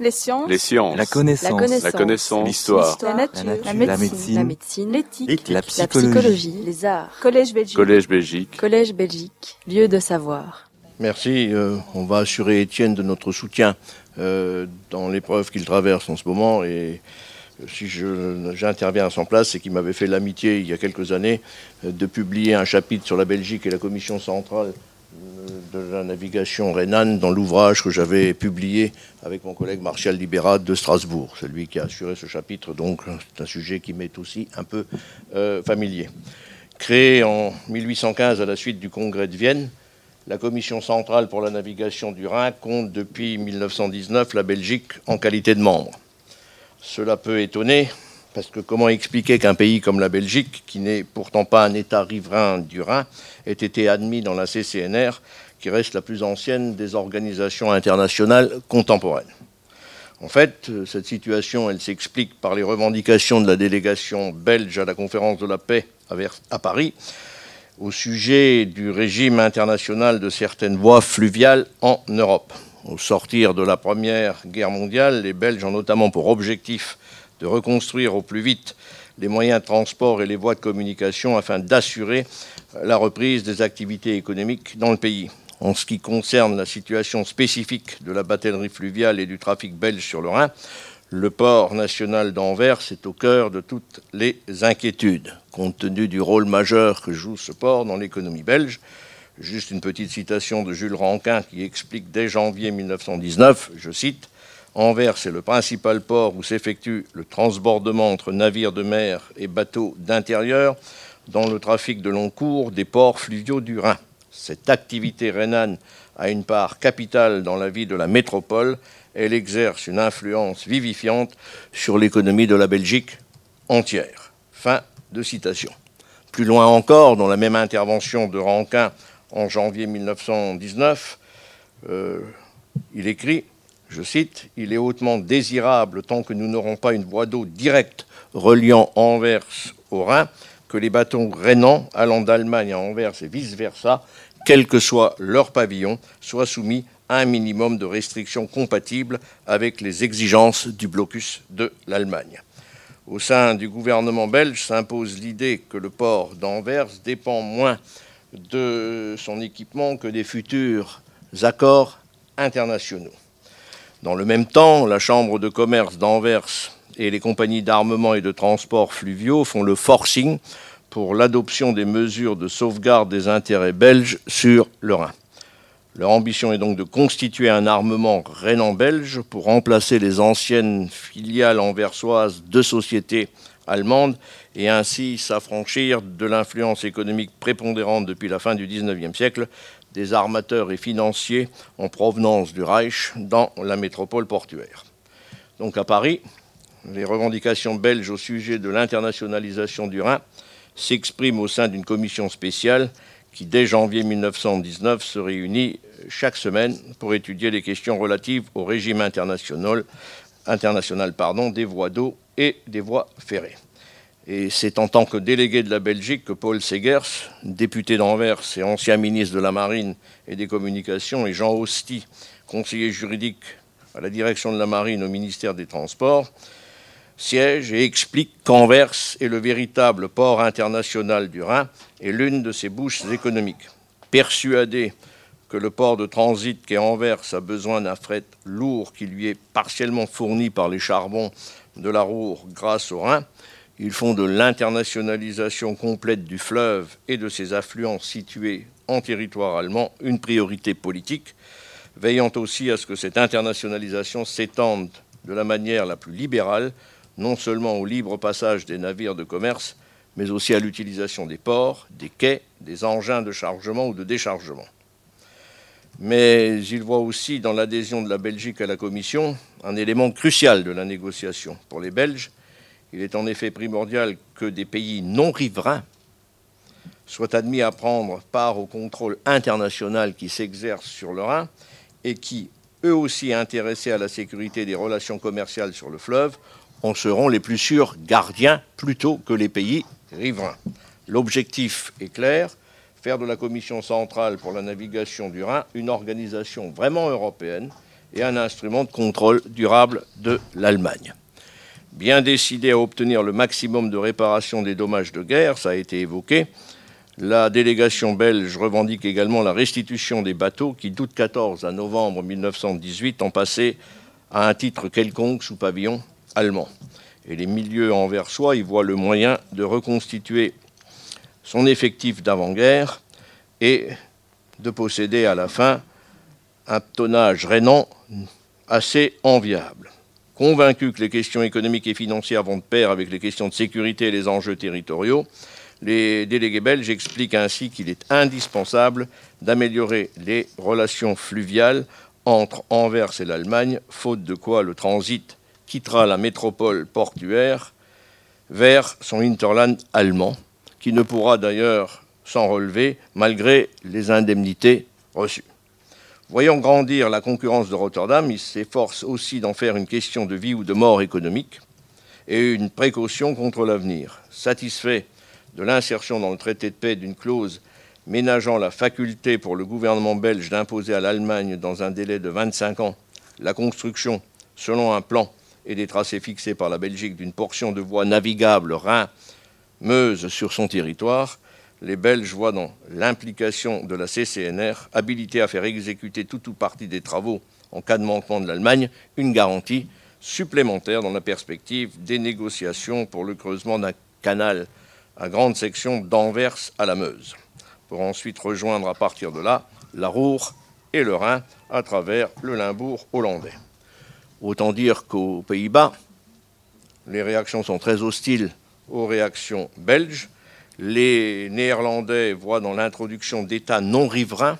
Les sciences. Les sciences. La connaissance. La connaissance. L'histoire. La nature. La nature. La La médecine. médecine. La médecine. L'éthique. La La psychologie. Les arts. Collège Belgique. Collège Belgique. Collège Belgique. Lieu de savoir. Merci. euh, on va assurer Étienne de notre soutien euh, dans l'épreuve qu'il traverse en ce moment. Et euh, si je- j'interviens à son place, c'est qu'il m'avait fait l'amitié il y a quelques années de publier un chapitre sur la Belgique et la Commission centrale euh, de la navigation rhénane dans l'ouvrage que j'avais publié avec mon collègue Martial Libérat de Strasbourg. C'est lui qui a assuré ce chapitre, donc c'est un sujet qui m'est aussi un peu euh, familier. Créé en 1815 à la suite du congrès de Vienne, la Commission centrale pour la navigation du Rhin compte depuis 1919 la Belgique en qualité de membre. Cela peut étonner, parce que comment expliquer qu'un pays comme la Belgique, qui n'est pourtant pas un État riverain du Rhin, ait été admis dans la CCNR, qui reste la plus ancienne des organisations internationales contemporaines? En fait, euh, cette situation, elle s'explique par les revendications de la délégation belge à la conférence de la paix à Paris, au sujet du régime international de certaines voies fluviales en Europe. Au sortir de la Première Guerre mondiale, les Belges ont notamment pour objectif de reconstruire au plus vite les moyens de transport et les voies de communication afin d'assurer la reprise des activités économiques dans le pays. En ce qui concerne la situation spécifique de la batellerie fluviale et du trafic belge sur le Rhin, le port national d'Anvers est au cœur de toutes les inquiétudes, compte tenu du rôle majeur que joue ce port dans l'économie belge. Juste une petite citation de Jules Ranquin qui explique dès janvier 1919, je cite, Anvers est le principal port où s'effectue le transbordement entre navires de mer et bateaux d'intérieur dans le trafic de long cours des ports fluviaux du Rhin. Cette activité rhénane a une part capitale dans la vie de la métropole. Elle exerce une influence vivifiante sur l'économie de la Belgique entière. Fin de citation. Plus loin encore, dans la même intervention de Ranquin en janvier 1919, euh, il écrit, je cite, Il est hautement désirable, tant que nous n'aurons pas une voie d'eau directe reliant Anvers au Rhin, que les bateaux rhénans allant d'Allemagne à Anvers et vice-versa, quel que soit leur pavillon, soient soumis à un minimum de restrictions compatibles avec les exigences du blocus de l'Allemagne. Au sein du gouvernement belge s'impose l'idée que le port d'Anvers dépend moins de son équipement que des futurs accords internationaux. Dans le même temps, la Chambre de commerce d'Anvers et les compagnies d'armement et de transport fluviaux font le forcing pour l'adoption des mesures de sauvegarde des intérêts belges sur le Rhin. Leur ambition est donc de constituer un armement rhénan-belge pour remplacer les anciennes filiales anversoises de sociétés allemandes et ainsi s'affranchir de l'influence économique prépondérante depuis la fin du XIXe siècle des armateurs et financiers en provenance du Reich dans la métropole portuaire. Donc à Paris, les revendications belges au sujet de l'internationalisation du Rhin s'expriment au sein d'une commission spéciale qui, dès janvier 1919, se réunit chaque semaine pour étudier les questions relatives au régime international, des voies d'eau et des voies ferrées. Et c'est en tant que délégué de la Belgique que Paul Segers, député d'Anvers et ancien ministre de la Marine et des Communications, et Jean Hosty, conseiller juridique à la direction de la Marine au ministère des Transports, siègent et expliquent qu'Anvers est le véritable port international du Rhin et l'une de ses bouches économiques. Persuadé que le port de transit qu'est Anvers a besoin d'un fret lourd qui lui est partiellement fourni par les charbons de la Roure grâce au Rhin, ils font de l'internationalisation complète du fleuve et de ses affluents situés en territoire allemand une priorité politique, veillant aussi à ce que cette internationalisation s'étende de la manière la plus libérale, non seulement au libre passage des navires de commerce, mais aussi à l'utilisation des ports, des quais, des engins de chargement ou de déchargement. Mais il voit aussi dans l'adhésion de la Belgique à la Commission un élément crucial de la négociation. Pour les Belges, il est en effet primordial que des pays non riverains soient admis à prendre part au contrôle international qui s'exerce sur le Rhin et qui, eux aussi intéressés à la sécurité des relations commerciales sur le fleuve, en seront les plus sûrs gardiens plutôt que les pays riverains. L'objectif est clair, faire de la Commission centrale pour la navigation du Rhin une organisation vraiment européenne et un instrument de contrôle durable de l'Allemagne. Bien décidé à obtenir le maximum de réparation des dommages de guerre, ça a été évoqué, la délégation belge revendique également la restitution des bateaux qui, d'août 14 à novembre 1918, ont passé à un titre quelconque sous pavillon allemand. Et les milieux anversois y voient le moyen de reconstituer son effectif d'avant-guerre et de posséder à la fin un tonnage rénant assez enviable. Convaincus que les questions économiques et financières vont de pair avec les questions de sécurité et les enjeux territoriaux, les délégués belges expliquent ainsi qu'il est indispensable d'améliorer les relations fluviales entre Anvers et l'Allemagne, faute de quoi le transit quittera la métropole portuaire vers son hinterland allemand, qui ne pourra d'ailleurs s'en relever malgré les indemnités reçues. Voyant grandir la concurrence de Rotterdam, il s'efforce aussi d'en faire une question de vie ou de mort économique et une précaution contre l'avenir. Satisfait de l'insertion dans le traité de paix d'une clause ménageant la faculté pour le gouvernement belge d'imposer à l'Allemagne dans un délai de 25 ans la construction, selon un plan et des tracés fixés par la Belgique, d'une portion de voie navigable Rhin-Meuse sur son territoire, les Belges voient dans l'implication de la CCNR, habilité à faire exécuter tout ou partie des travaux en cas de manquement de l'Allemagne, une garantie supplémentaire dans la perspective des négociations pour le creusement d'un canal à grande section d'Anvers à la Meuse, pour ensuite rejoindre à partir de là la Roure et le Rhin à travers le Limbourg hollandais. Autant dire qu'aux Pays-Bas, les réactions sont très hostiles aux réactions belges, les Néerlandais voient dans l'introduction d'États non riverains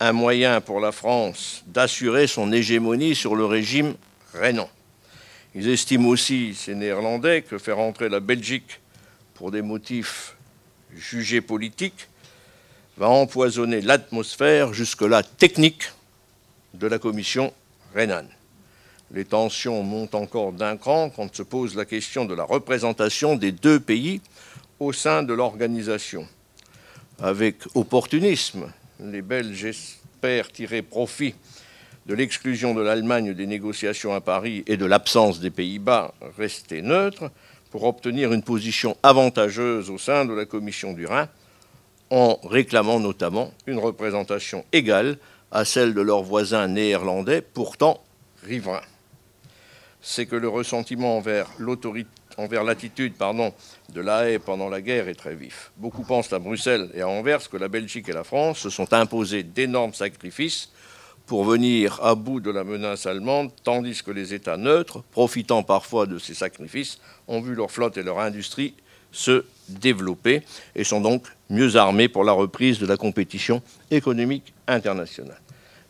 un moyen pour la France d'assurer son hégémonie sur le régime rhénan. Ils estiment aussi, ces Néerlandais, que faire entrer la Belgique pour des motifs jugés politiques va empoisonner l'atmosphère jusque-là technique de la commission rhénane. Les tensions montent encore d'un cran quand se pose la question de la représentation des deux pays au sein de l'organisation. Avec opportunisme, les Belges espèrent tirer profit de l'exclusion de l'Allemagne des négociations à Paris et de l'absence des Pays-Bas restés neutres pour obtenir une position avantageuse au sein de la Commission du Rhin, en réclamant notamment une représentation égale à celle de leurs voisins néerlandais, pourtant riverains. C'est que le ressentiment envers l'autorité envers l'attitude de la haie pendant la guerre est très vif. Beaucoup pensent à Bruxelles et à Anvers que la Belgique et la France se sont imposés d'énormes sacrifices pour venir à bout de la menace allemande, tandis que les États neutres, profitant parfois de ces sacrifices, ont vu leur flotte et leur industrie se développer et sont donc mieux armés pour la reprise de la compétition économique internationale.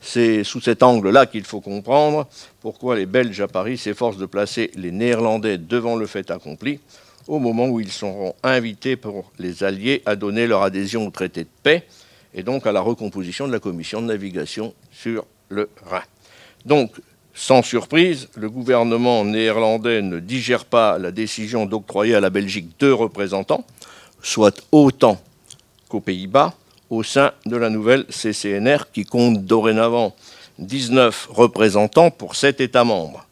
C'est sous cet angle-là qu'il faut comprendre pourquoi les Belges à Paris s'efforcent de placer les Néerlandais devant le fait accompli au moment où ils seront invités pour les Alliés à donner leur adhésion au traité de paix et donc à la recomposition de la commission de navigation sur le Rhin. Donc, sans surprise, le gouvernement néerlandais ne digère pas la décision d'octroyer à la Belgique deux représentants, soit autant qu'aux Pays-Bas, au sein de la nouvelle CCNR qui compte dorénavant 19 représentants pour 7 États membres.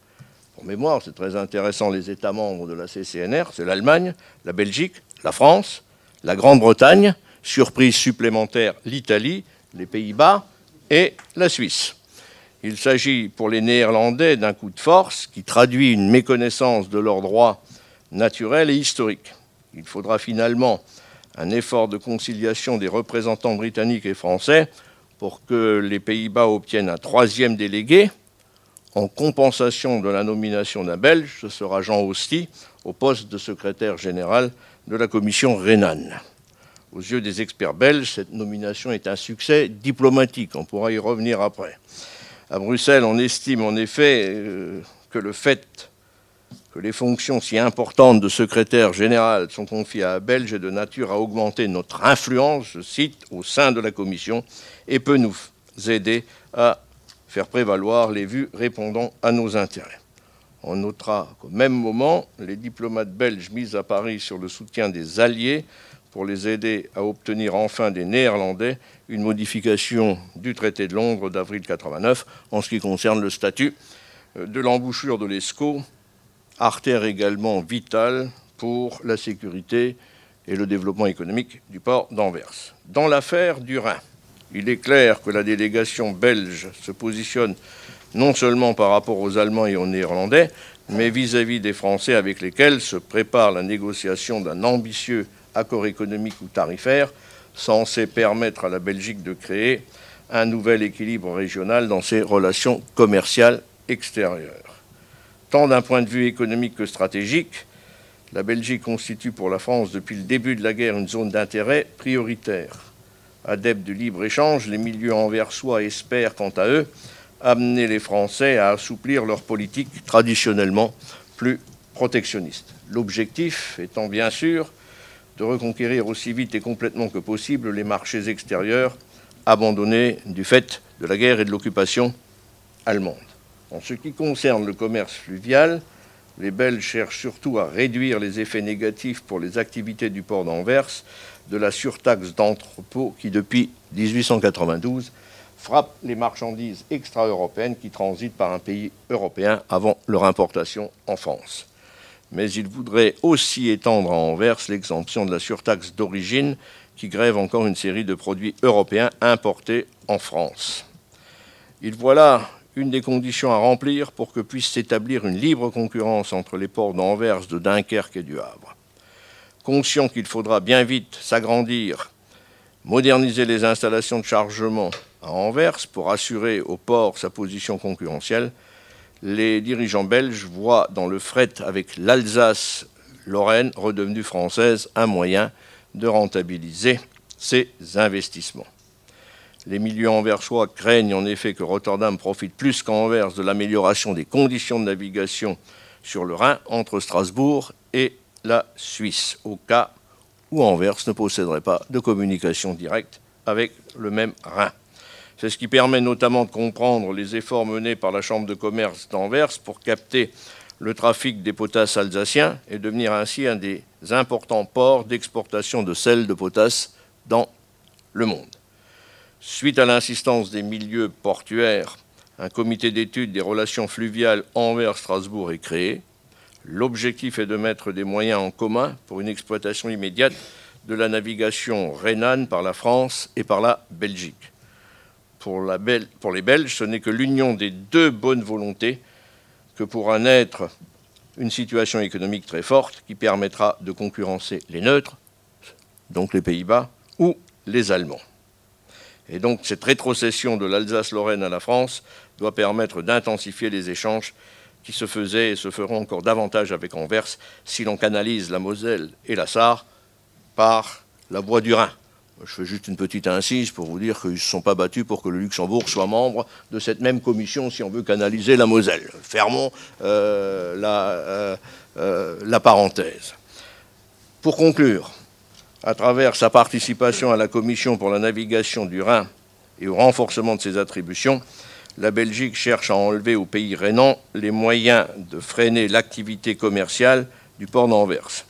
Pour mémoire, c'est très intéressant, les États membres de la CCNR, c'est l'Allemagne, la Belgique, la France, la Grande-Bretagne, surprise supplémentaire, l'Italie, les Pays-Bas et la Suisse. Il s'agit pour les Néerlandais d'un coup de force qui traduit une méconnaissance de leurs droits naturels et historiques. Il faudra finalement un effort de conciliation des représentants britanniques et français pour que les Pays-Bas obtiennent un troisième délégué en compensation de la nomination d'un Belge, ce sera Jean Hosty, au poste de secrétaire général de la commission rhénane. Aux yeux des experts belges, cette nomination est un succès diplomatique, on pourra y revenir après. À Bruxelles, on estime en effet euh, que le fait que les fonctions si importantes de secrétaire général sont confiées à un Belge est de nature à augmenter notre influence, je cite, au sein de la Commission et peut nous aider à faire prévaloir les vues répondant à nos intérêts. On notera qu'au même moment, les diplomates belges mis à Paris sur le soutien des Alliés pour les aider à obtenir enfin des Néerlandais une modification du traité de Londres d'avril 89 en ce qui concerne le statut euh, de l'embouchure de l'Escaut, artère également vitale pour la sécurité et le développement économique du port d'Anvers. Dans l'affaire du Rhin, il est clair que la délégation belge se positionne non seulement par rapport aux Allemands et aux Néerlandais, mais vis-à-vis des Français avec lesquels se prépare la négociation d'un ambitieux accord économique ou tarifaire censé permettre à la Belgique de créer un nouvel équilibre régional dans ses relations commerciales extérieures. Tant d'un point de vue économique que stratégique, la Belgique constitue pour la France depuis le début de la guerre une zone d'intérêt prioritaire. Adeptes du libre-échange, les milieux anversois espèrent quant à eux amener les Français à assouplir leur politique traditionnellement plus protectionniste. L'objectif étant bien sûr de reconquérir aussi vite et complètement que possible les marchés extérieurs abandonnés du fait de la guerre et de l'occupation allemande. En ce qui concerne le commerce fluvial, les Belges cherchent surtout à réduire les effets négatifs pour les activités du port d'Anvers de la surtaxe d'entrepôt qui, depuis 1892, frappe les marchandises extra-européennes qui transitent par un pays européen avant leur importation en France. Mais il voudrait aussi étendre à Anvers l'exemption de la surtaxe d'origine qui grève encore une série de produits européens importés en France. Il une des conditions à remplir pour que puisse s'établir une libre concurrence entre les ports d'Anvers, de Dunkerque et du Havre. Conscient qu'il faudra bien vite s'agrandir, moderniser les installations de chargement, à Anvers pour assurer au port sa position concurrentielle, les dirigeants belges voient dans le fret avec l'Alsace-Lorraine redevenue française un moyen de rentabiliser ces investissements. Les milieux anversois craignent en effet que Rotterdam profite plus qu'Anvers de l'amélioration des conditions de navigation sur le Rhin entre Strasbourg et la Suisse, au cas où Anvers ne posséderait pas de communication directe avec le même Rhin. C'est ce qui permet notamment de comprendre les efforts menés par la Chambre de commerce d'Anvers pour capter le trafic des potasses alsaciens et devenir ainsi un des importants ports d'exportation de sel de potasse dans le monde. Suite à l'insistance des milieux portuaires, un comité d'études des relations fluviales Anvers-Strasbourg est créé. L'objectif est de mettre des moyens en commun pour une exploitation immédiate de la navigation rhénane par la France et par la Belgique pour, les Belges, ce n'est que l'union des deux bonnes volontés que pourra naître une situation économique très forte qui permettra de concurrencer les neutres, donc les Pays-Bas, ou les Allemands. Et donc cette rétrocession de l'Alsace-Lorraine à la France doit permettre d'intensifier les échanges qui se faisaient et se feront encore davantage avec Anvers si l'on canalise la Moselle et la Sarre par la voie du Rhin. Je fais juste une petite incise pour vous dire qu'ils ne se sont pas battus pour que le Luxembourg soit membre de cette même commission si on veut canaliser la Moselle. Fermons euh, euh, euh, la, parenthèse. Pour conclure, à travers sa participation à la commission pour la navigation du Rhin et au renforcement de ses attributions, la Belgique cherche à enlever au pays rhénan les moyens de freiner l'activité commerciale du port d'Anvers.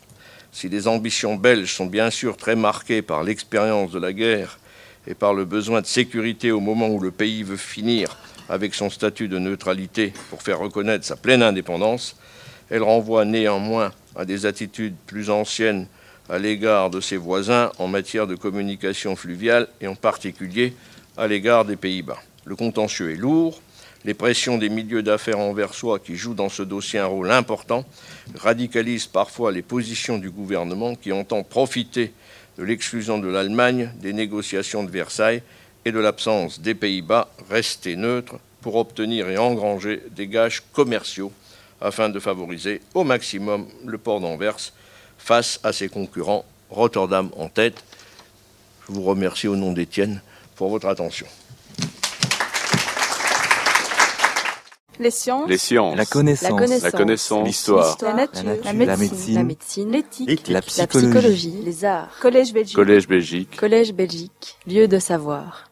Si les ambitions belges sont bien sûr très marquées par l'expérience de la guerre et par le besoin de sécurité au moment où le pays veut finir avec son statut de neutralité pour faire reconnaître sa pleine indépendance, elles renvoient néanmoins à des attitudes plus anciennes à l'égard de ses voisins en matière de communication fluviale et en particulier à l'égard des Pays-Bas. Le contentieux est lourd, les pressions des milieux d'affaires anversois qui jouent dans ce dossier un rôle important radicalisent parfois les positions du gouvernement qui entend profiter de l'exclusion de l'Allemagne des négociations de Versailles et de l'absence des Pays-Bas restés neutres pour obtenir et engranger des gages commerciaux afin de favoriser au maximum le port d'Anvers face à ses concurrents, Rotterdam en tête. Je vous remercie au nom d'Étienne pour votre attention. Les sciences. La connaissance. La connaissance. L'histoire. La, nature. La, médecine. La médecine. L'éthique. La, psychologie. Les arts. Collège Belgique. Collège Belgique. Collège Belgique. Lieu de savoir.